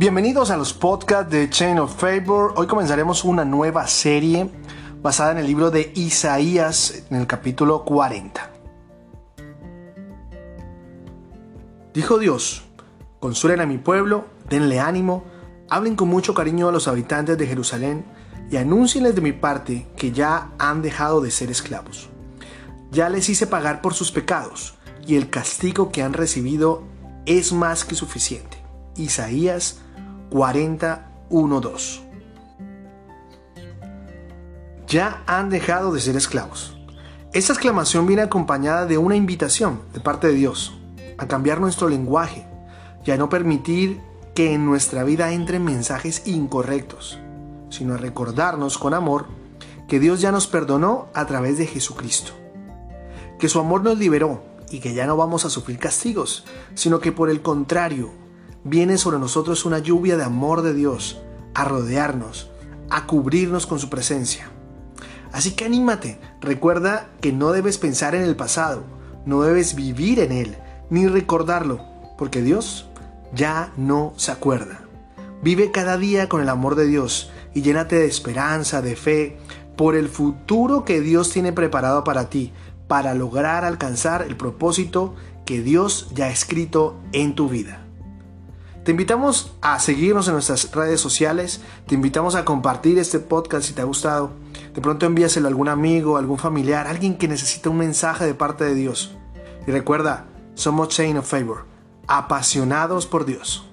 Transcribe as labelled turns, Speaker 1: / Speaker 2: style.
Speaker 1: Bienvenidos a los podcasts de Chain of Favor. Hoy comenzaremos una nueva serie basada en el libro de Isaías en el capítulo 40. Dijo Dios, consuelen a mi pueblo, denle ánimo, hablen con mucho cariño a los habitantes de Jerusalén y anúncienles de mi parte que ya han dejado de ser esclavos. Ya les hice pagar por sus pecados y el castigo que han recibido es más que suficiente. Isaías 41.2. Ya han dejado de ser esclavos. Esta exclamación viene acompañada de una invitación de parte de Dios a cambiar nuestro lenguaje y a no permitir que en nuestra vida entren mensajes incorrectos, sino a recordarnos con amor que Dios ya nos perdonó a través de Jesucristo, que su amor nos liberó y que ya no vamos a sufrir castigos, sino que por el contrario viene sobre nosotros una lluvia de amor de Dios a rodearnos, a cubrirnos con su presencia. Así que anímate, recuerda que no debes pensar en el pasado, no debes vivir en él, ni recordarlo, porque Dios ya no se acuerda. Vive cada día con el amor de Dios y llénate de esperanza, de fe, por el futuro que Dios tiene preparado para ti, para lograr alcanzar el propósito que Dios ya ha escrito en tu vida. Te invitamos a seguirnos en nuestras redes sociales, te invitamos a compartir este podcast si te ha gustado. De pronto envíaselo a algún amigo, algún familiar, alguien que necesita un mensaje de parte de Dios. Y recuerda, somos Chain of Favor, apasionados por Dios.